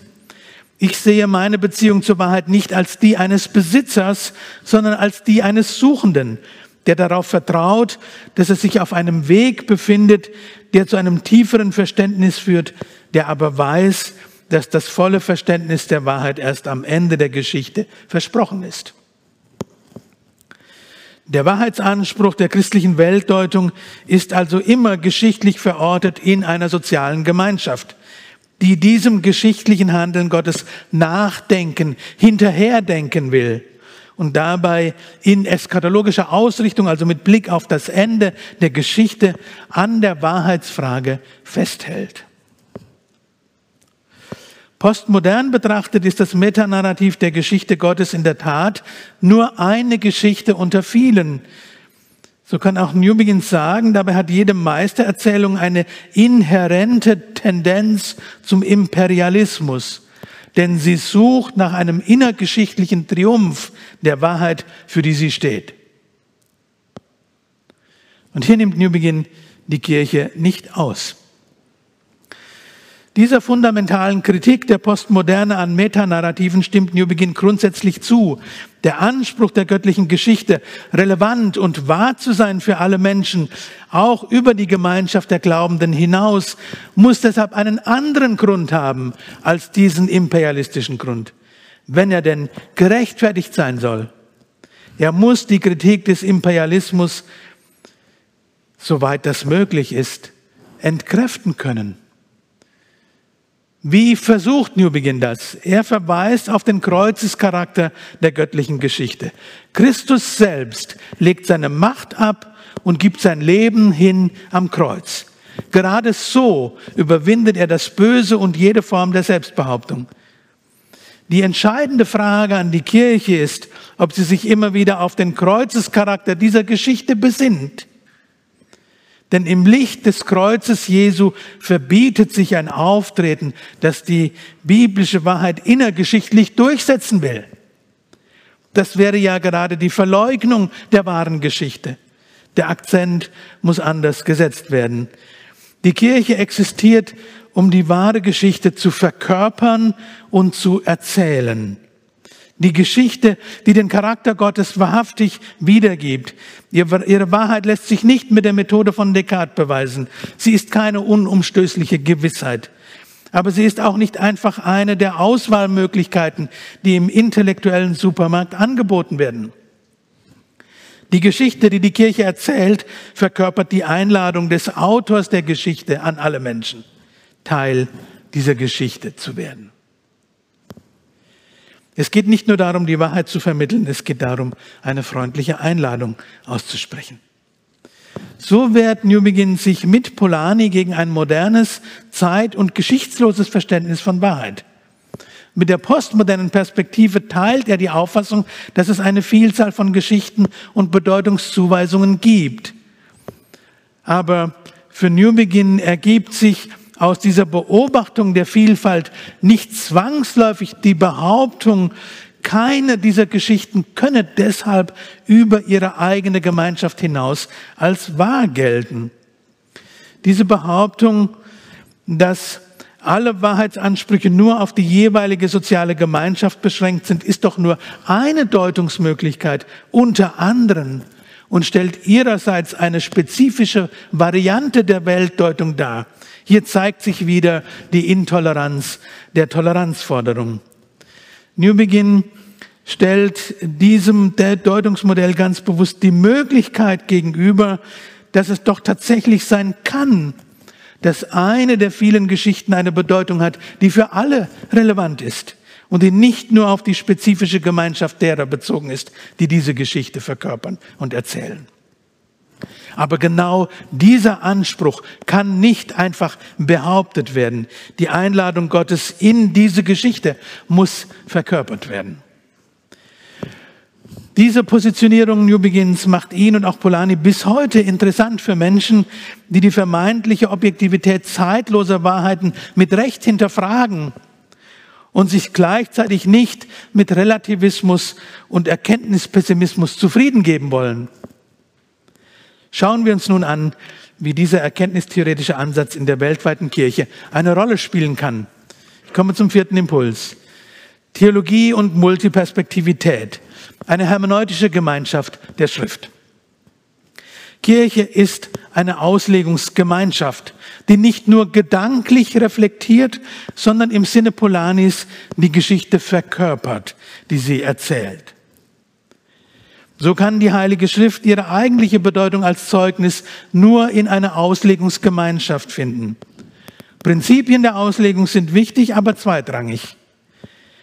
ich sehe meine Beziehung zur Wahrheit nicht als die eines Besitzers, sondern als die eines Suchenden, der darauf vertraut, dass er sich auf einem Weg befindet, der zu einem tieferen Verständnis führt, der aber weiß, dass das volle Verständnis der Wahrheit erst am Ende der Geschichte versprochen ist. Der Wahrheitsanspruch der christlichen Weltdeutung ist also immer geschichtlich verortet in einer sozialen Gemeinschaft die diesem geschichtlichen Handeln Gottes nachdenken, hinterherdenken will und dabei in eskatologischer Ausrichtung, also mit Blick auf das Ende der Geschichte, an der Wahrheitsfrage festhält. Postmodern betrachtet ist das Metanarrativ der Geschichte Gottes in der Tat nur eine Geschichte unter vielen, so kann auch Newbegin sagen, dabei hat jede Meistererzählung eine inhärente Tendenz zum Imperialismus, denn sie sucht nach einem innergeschichtlichen Triumph der Wahrheit, für die sie steht. Und hier nimmt Newbegin die Kirche nicht aus. Dieser fundamentalen Kritik der Postmoderne an Metanarrativen stimmt New Begin grundsätzlich zu. Der Anspruch der göttlichen Geschichte, relevant und wahr zu sein für alle Menschen, auch über die Gemeinschaft der Glaubenden hinaus, muss deshalb einen anderen Grund haben als diesen imperialistischen Grund, wenn er denn gerechtfertigt sein soll. Er muss die Kritik des Imperialismus, soweit das möglich ist, entkräften können. Wie versucht New Begin das? Er verweist auf den Kreuzescharakter der göttlichen Geschichte. Christus selbst legt seine Macht ab und gibt sein Leben hin am Kreuz. Gerade so überwindet er das Böse und jede Form der Selbstbehauptung. Die entscheidende Frage an die Kirche ist, ob sie sich immer wieder auf den Kreuzescharakter dieser Geschichte besinnt denn im Licht des Kreuzes Jesu verbietet sich ein Auftreten, das die biblische Wahrheit innergeschichtlich durchsetzen will. Das wäre ja gerade die Verleugnung der wahren Geschichte. Der Akzent muss anders gesetzt werden. Die Kirche existiert, um die wahre Geschichte zu verkörpern und zu erzählen. Die Geschichte, die den Charakter Gottes wahrhaftig wiedergibt. Ihre Wahrheit lässt sich nicht mit der Methode von Descartes beweisen. Sie ist keine unumstößliche Gewissheit. Aber sie ist auch nicht einfach eine der Auswahlmöglichkeiten, die im intellektuellen Supermarkt angeboten werden. Die Geschichte, die die Kirche erzählt, verkörpert die Einladung des Autors der Geschichte an alle Menschen, Teil dieser Geschichte zu werden. Es geht nicht nur darum, die Wahrheit zu vermitteln, es geht darum, eine freundliche Einladung auszusprechen. So wehrt Newbegin sich mit Polanyi gegen ein modernes, zeit- und geschichtsloses Verständnis von Wahrheit. Mit der postmodernen Perspektive teilt er die Auffassung, dass es eine Vielzahl von Geschichten und Bedeutungszuweisungen gibt. Aber für Newbegin ergibt sich aus dieser Beobachtung der Vielfalt nicht zwangsläufig die Behauptung, keine dieser Geschichten könne deshalb über ihre eigene Gemeinschaft hinaus als wahr gelten. Diese Behauptung, dass alle Wahrheitsansprüche nur auf die jeweilige soziale Gemeinschaft beschränkt sind, ist doch nur eine Deutungsmöglichkeit unter anderen und stellt ihrerseits eine spezifische Variante der Weltdeutung dar, hier zeigt sich wieder die Intoleranz der Toleranzforderung. New Begin stellt diesem Deutungsmodell ganz bewusst die Möglichkeit gegenüber, dass es doch tatsächlich sein kann, dass eine der vielen Geschichten eine Bedeutung hat, die für alle relevant ist und die nicht nur auf die spezifische Gemeinschaft derer bezogen ist, die diese Geschichte verkörpern und erzählen. Aber genau dieser Anspruch kann nicht einfach behauptet werden. Die Einladung Gottes in diese Geschichte muss verkörpert werden. Diese Positionierung New Begins macht ihn und auch Polanyi bis heute interessant für Menschen, die die vermeintliche Objektivität zeitloser Wahrheiten mit Recht hinterfragen und sich gleichzeitig nicht mit Relativismus und Erkenntnispessimismus zufrieden geben wollen. Schauen wir uns nun an, wie dieser erkenntnistheoretische Ansatz in der weltweiten Kirche eine Rolle spielen kann. Ich komme zum vierten Impuls. Theologie und Multiperspektivität. Eine hermeneutische Gemeinschaft der Schrift. Kirche ist eine Auslegungsgemeinschaft, die nicht nur gedanklich reflektiert, sondern im Sinne Polanis die Geschichte verkörpert, die sie erzählt. So kann die Heilige Schrift ihre eigentliche Bedeutung als Zeugnis nur in einer Auslegungsgemeinschaft finden. Prinzipien der Auslegung sind wichtig, aber zweitrangig.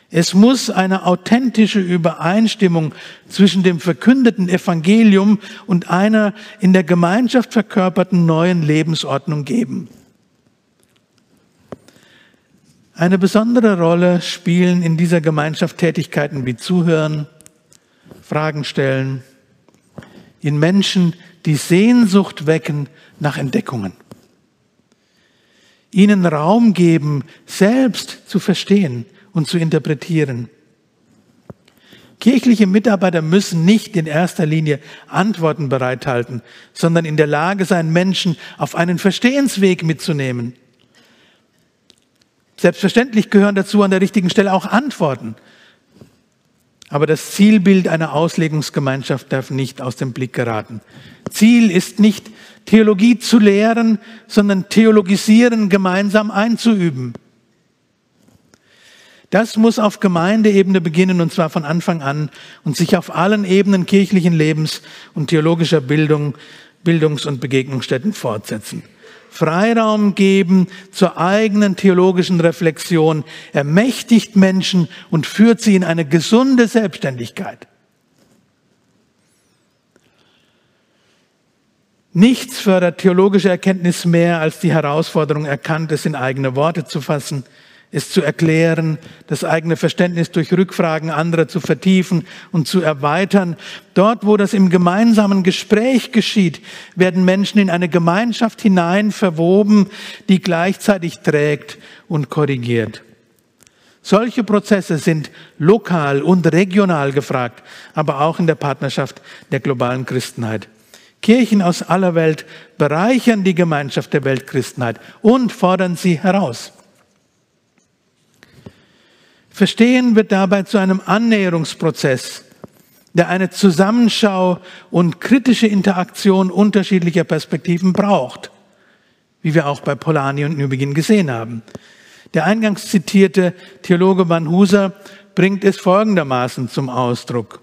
Es muss eine authentische Übereinstimmung zwischen dem verkündeten Evangelium und einer in der Gemeinschaft verkörperten neuen Lebensordnung geben. Eine besondere Rolle spielen in dieser Gemeinschaft Tätigkeiten wie Zuhören, Fragen stellen, in Menschen, die Sehnsucht wecken nach Entdeckungen. Ihnen Raum geben, selbst zu verstehen und zu interpretieren. Kirchliche Mitarbeiter müssen nicht in erster Linie Antworten bereithalten, sondern in der Lage sein, Menschen auf einen Verstehensweg mitzunehmen. Selbstverständlich gehören dazu an der richtigen Stelle auch Antworten. Aber das Zielbild einer Auslegungsgemeinschaft darf nicht aus dem Blick geraten. Ziel ist nicht Theologie zu lehren, sondern Theologisieren gemeinsam einzuüben. Das muss auf Gemeindeebene beginnen und zwar von Anfang an und sich auf allen Ebenen kirchlichen Lebens und theologischer Bildung, Bildungs- und Begegnungsstätten fortsetzen. Freiraum geben zur eigenen theologischen Reflexion, ermächtigt Menschen und führt sie in eine gesunde Selbstständigkeit. Nichts fördert theologische Erkenntnis mehr als die Herausforderung, Erkanntes in eigene Worte zu fassen – es zu erklären, das eigene Verständnis durch Rückfragen anderer zu vertiefen und zu erweitern. Dort, wo das im gemeinsamen Gespräch geschieht, werden Menschen in eine Gemeinschaft hinein verwoben, die gleichzeitig trägt und korrigiert. Solche Prozesse sind lokal und regional gefragt, aber auch in der Partnerschaft der globalen Christenheit. Kirchen aus aller Welt bereichern die Gemeinschaft der Weltchristenheit und fordern sie heraus. Verstehen wird dabei zu einem Annäherungsprozess, der eine Zusammenschau und kritische Interaktion unterschiedlicher Perspektiven braucht, wie wir auch bei Polanyi und Nübegin gesehen haben. Der eingangs zitierte Theologe Van Huser bringt es folgendermaßen zum Ausdruck.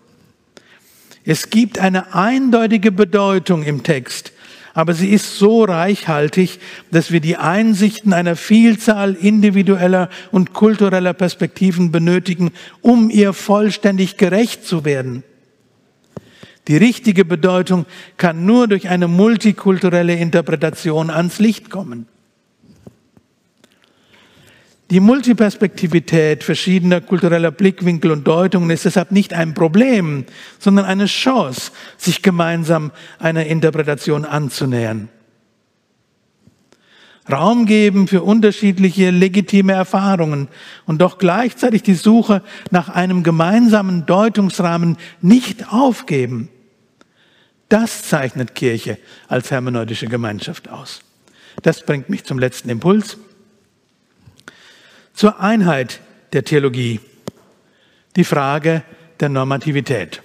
Es gibt eine eindeutige Bedeutung im Text, aber sie ist so reichhaltig, dass wir die Einsichten einer Vielzahl individueller und kultureller Perspektiven benötigen, um ihr vollständig gerecht zu werden. Die richtige Bedeutung kann nur durch eine multikulturelle Interpretation ans Licht kommen. Die Multiperspektivität verschiedener kultureller Blickwinkel und Deutungen ist deshalb nicht ein Problem, sondern eine Chance, sich gemeinsam einer Interpretation anzunähern. Raum geben für unterschiedliche legitime Erfahrungen und doch gleichzeitig die Suche nach einem gemeinsamen Deutungsrahmen nicht aufgeben. Das zeichnet Kirche als hermeneutische Gemeinschaft aus. Das bringt mich zum letzten Impuls zur Einheit der Theologie. Die Frage der Normativität.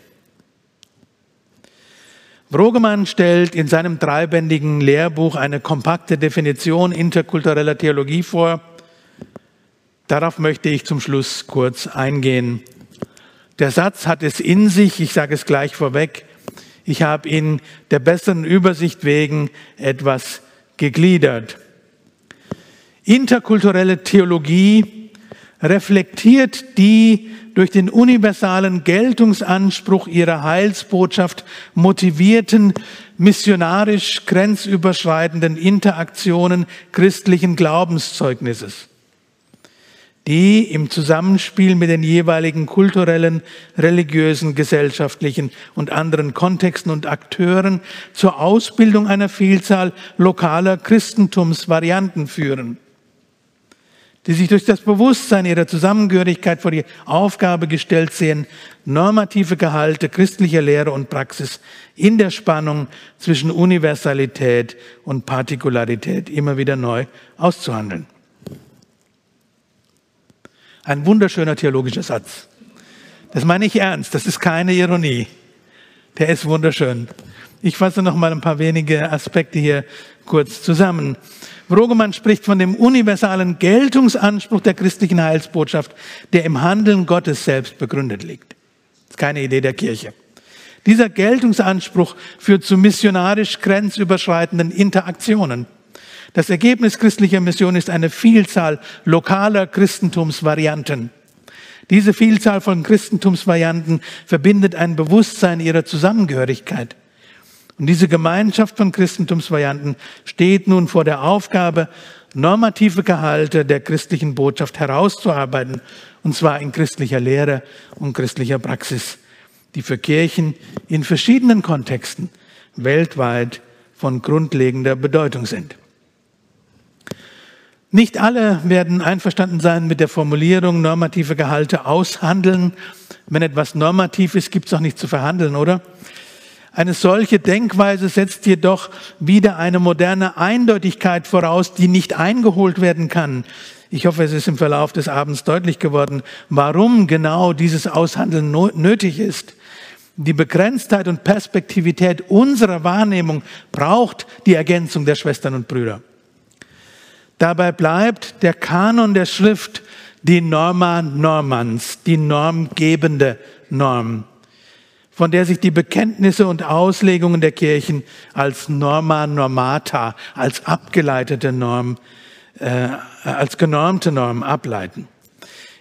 Brogemann stellt in seinem dreibändigen Lehrbuch eine kompakte Definition interkultureller Theologie vor. Darauf möchte ich zum Schluss kurz eingehen. Der Satz hat es in sich, ich sage es gleich vorweg, ich habe ihn der besseren Übersicht wegen etwas gegliedert. Interkulturelle Theologie reflektiert die durch den universalen Geltungsanspruch ihrer Heilsbotschaft motivierten, missionarisch grenzüberschreitenden Interaktionen christlichen Glaubenszeugnisses, die im Zusammenspiel mit den jeweiligen kulturellen, religiösen, gesellschaftlichen und anderen Kontexten und Akteuren zur Ausbildung einer Vielzahl lokaler Christentumsvarianten führen. Die sich durch das Bewusstsein ihrer Zusammengehörigkeit vor die Aufgabe gestellt sehen, normative Gehalte christlicher Lehre und Praxis in der Spannung zwischen Universalität und Partikularität immer wieder neu auszuhandeln. Ein wunderschöner theologischer Satz. Das meine ich ernst, das ist keine Ironie. Der ist wunderschön. Ich fasse noch mal ein paar wenige Aspekte hier kurz zusammen. Rogemann spricht von dem universalen Geltungsanspruch der christlichen Heilsbotschaft, der im Handeln Gottes selbst begründet liegt. Das ist keine Idee der Kirche. Dieser Geltungsanspruch führt zu missionarisch grenzüberschreitenden Interaktionen. Das Ergebnis christlicher Mission ist eine Vielzahl lokaler Christentumsvarianten. Diese Vielzahl von Christentumsvarianten verbindet ein Bewusstsein ihrer Zusammengehörigkeit. Und diese Gemeinschaft von Christentumsvarianten steht nun vor der Aufgabe, normative Gehalte der christlichen Botschaft herauszuarbeiten, und zwar in christlicher Lehre und christlicher Praxis, die für Kirchen in verschiedenen Kontexten weltweit von grundlegender Bedeutung sind. Nicht alle werden einverstanden sein mit der Formulierung normative Gehalte aushandeln. Wenn etwas normativ ist, gibt es auch nicht zu verhandeln, oder? Eine solche Denkweise setzt jedoch wieder eine moderne Eindeutigkeit voraus, die nicht eingeholt werden kann. Ich hoffe, es ist im Verlauf des Abends deutlich geworden, warum genau dieses Aushandeln nötig ist. Die Begrenztheit und Perspektivität unserer Wahrnehmung braucht die Ergänzung der Schwestern und Brüder. Dabei bleibt der Kanon der Schrift die Norma Normans, die normgebende Norm von der sich die Bekenntnisse und Auslegungen der Kirchen als Norma Normata, als abgeleitete Norm, äh, als genormte Norm ableiten.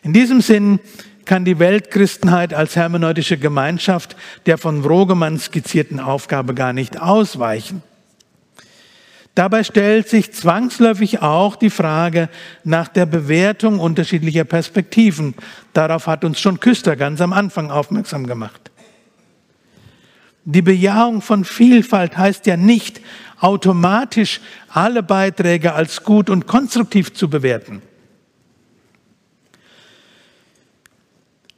In diesem Sinn kann die Weltchristenheit als hermeneutische Gemeinschaft der von Rogemann skizzierten Aufgabe gar nicht ausweichen. Dabei stellt sich zwangsläufig auch die Frage nach der Bewertung unterschiedlicher Perspektiven. Darauf hat uns schon Küster ganz am Anfang aufmerksam gemacht. Die Bejahung von Vielfalt heißt ja nicht automatisch alle Beiträge als gut und konstruktiv zu bewerten.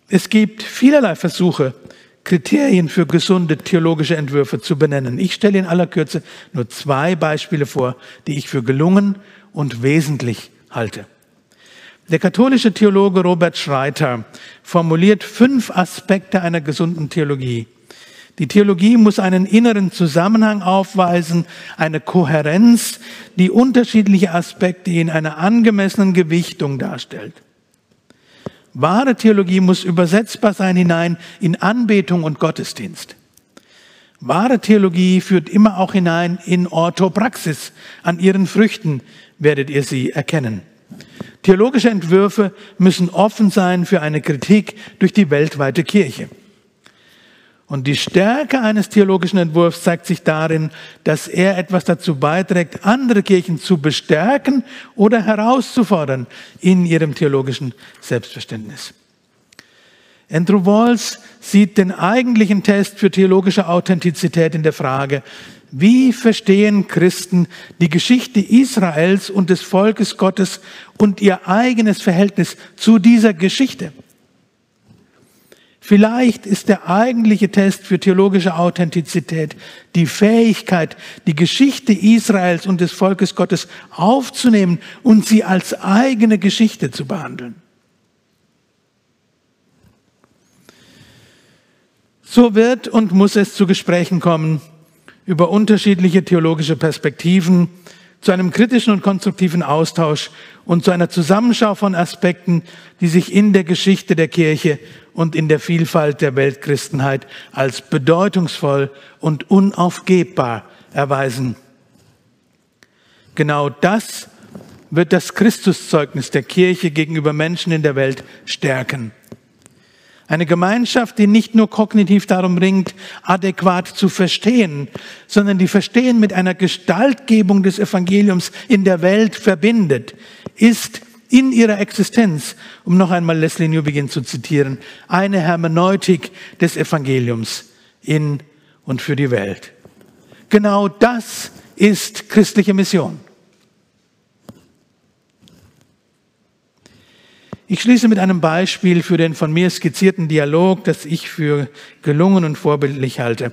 Es gibt vielerlei Versuche, Kriterien für gesunde theologische Entwürfe zu benennen. Ich stelle in aller Kürze nur zwei Beispiele vor, die ich für gelungen und wesentlich halte. Der katholische Theologe Robert Schreiter formuliert fünf Aspekte einer gesunden Theologie. Die Theologie muss einen inneren Zusammenhang aufweisen, eine Kohärenz, die unterschiedliche Aspekte in einer angemessenen Gewichtung darstellt. Wahre Theologie muss übersetzbar sein hinein in Anbetung und Gottesdienst. Wahre Theologie führt immer auch hinein in Orthopraxis. An ihren Früchten werdet ihr sie erkennen. Theologische Entwürfe müssen offen sein für eine Kritik durch die weltweite Kirche. Und die Stärke eines theologischen Entwurfs zeigt sich darin, dass er etwas dazu beiträgt, andere Kirchen zu bestärken oder herauszufordern in ihrem theologischen Selbstverständnis. Andrew Walls sieht den eigentlichen Test für theologische Authentizität in der Frage, wie verstehen Christen die Geschichte Israels und des Volkes Gottes und ihr eigenes Verhältnis zu dieser Geschichte? Vielleicht ist der eigentliche Test für theologische Authentizität die Fähigkeit, die Geschichte Israels und des Volkes Gottes aufzunehmen und sie als eigene Geschichte zu behandeln. So wird und muss es zu Gesprächen kommen über unterschiedliche theologische Perspektiven, zu einem kritischen und konstruktiven Austausch und zu einer Zusammenschau von Aspekten, die sich in der Geschichte der Kirche und in der Vielfalt der Weltchristenheit als bedeutungsvoll und unaufgebbar erweisen. Genau das wird das Christuszeugnis der Kirche gegenüber Menschen in der Welt stärken. Eine Gemeinschaft, die nicht nur kognitiv darum ringt, adäquat zu verstehen, sondern die Verstehen mit einer Gestaltgebung des Evangeliums in der Welt verbindet, ist in ihrer Existenz, um noch einmal Leslie Newbegin zu zitieren, eine Hermeneutik des Evangeliums in und für die Welt. Genau das ist christliche Mission. Ich schließe mit einem Beispiel für den von mir skizzierten Dialog, das ich für gelungen und vorbildlich halte.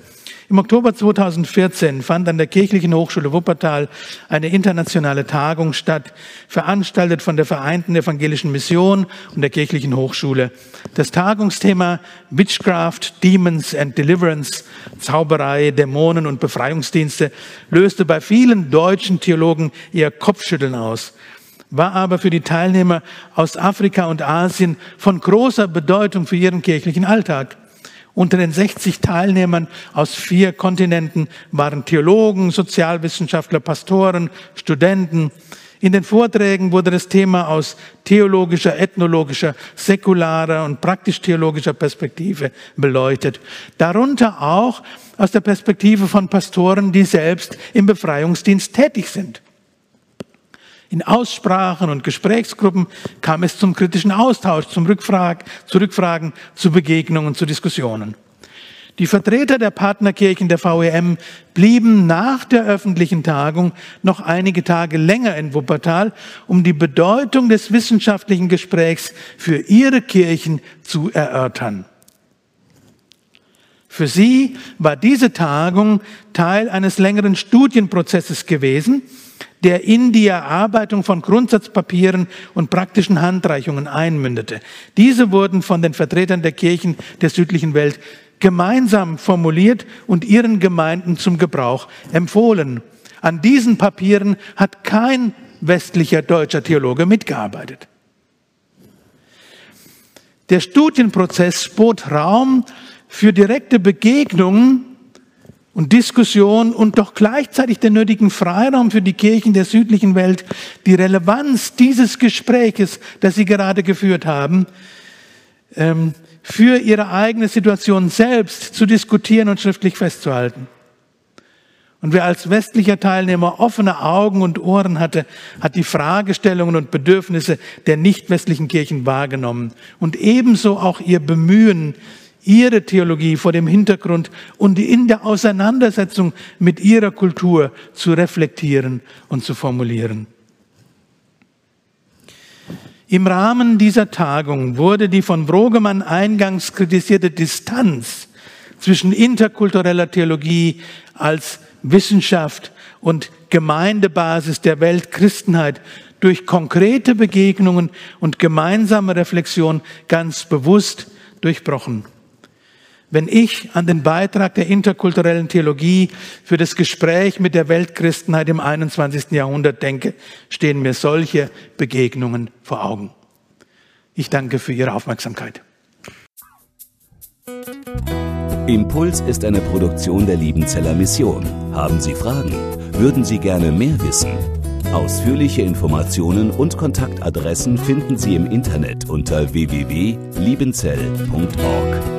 Im Oktober 2014 fand an der Kirchlichen Hochschule Wuppertal eine internationale Tagung statt, veranstaltet von der Vereinten Evangelischen Mission und der Kirchlichen Hochschule. Das Tagungsthema Witchcraft, Demons and Deliverance, Zauberei, Dämonen und Befreiungsdienste löste bei vielen deutschen Theologen eher Kopfschütteln aus war aber für die Teilnehmer aus Afrika und Asien von großer Bedeutung für ihren kirchlichen Alltag. Unter den 60 Teilnehmern aus vier Kontinenten waren Theologen, Sozialwissenschaftler, Pastoren, Studenten. In den Vorträgen wurde das Thema aus theologischer, ethnologischer, säkularer und praktisch-theologischer Perspektive beleuchtet. Darunter auch aus der Perspektive von Pastoren, die selbst im Befreiungsdienst tätig sind. In Aussprachen und Gesprächsgruppen kam es zum kritischen Austausch, zum Rückfrag, zu Rückfragen, zu Begegnungen, zu Diskussionen. Die Vertreter der Partnerkirchen der VEM blieben nach der öffentlichen Tagung noch einige Tage länger in Wuppertal, um die Bedeutung des wissenschaftlichen Gesprächs für ihre Kirchen zu erörtern. Für sie war diese Tagung Teil eines längeren Studienprozesses gewesen, der in die Erarbeitung von Grundsatzpapieren und praktischen Handreichungen einmündete. Diese wurden von den Vertretern der Kirchen der südlichen Welt gemeinsam formuliert und ihren Gemeinden zum Gebrauch empfohlen. An diesen Papieren hat kein westlicher deutscher Theologe mitgearbeitet. Der Studienprozess bot Raum für direkte Begegnungen und Diskussion und doch gleichzeitig den nötigen Freiraum für die Kirchen der südlichen Welt, die Relevanz dieses Gespräches, das sie gerade geführt haben, ähm, für ihre eigene Situation selbst zu diskutieren und schriftlich festzuhalten. Und wer als westlicher Teilnehmer offene Augen und Ohren hatte, hat die Fragestellungen und Bedürfnisse der nicht westlichen Kirchen wahrgenommen und ebenso auch ihr Bemühen, ihre Theologie vor dem Hintergrund und in der Auseinandersetzung mit ihrer Kultur zu reflektieren und zu formulieren. Im Rahmen dieser Tagung wurde die von Brogemann eingangs kritisierte Distanz zwischen interkultureller Theologie als Wissenschaft und Gemeindebasis der Weltchristenheit durch konkrete Begegnungen und gemeinsame Reflexion ganz bewusst durchbrochen. Wenn ich an den Beitrag der interkulturellen Theologie für das Gespräch mit der Weltchristenheit im 21. Jahrhundert denke, stehen mir solche Begegnungen vor Augen. Ich danke für Ihre Aufmerksamkeit. Impuls ist eine Produktion der Liebenzeller Mission. Haben Sie Fragen? Würden Sie gerne mehr wissen? Ausführliche Informationen und Kontaktadressen finden Sie im Internet unter www.liebenzell.org.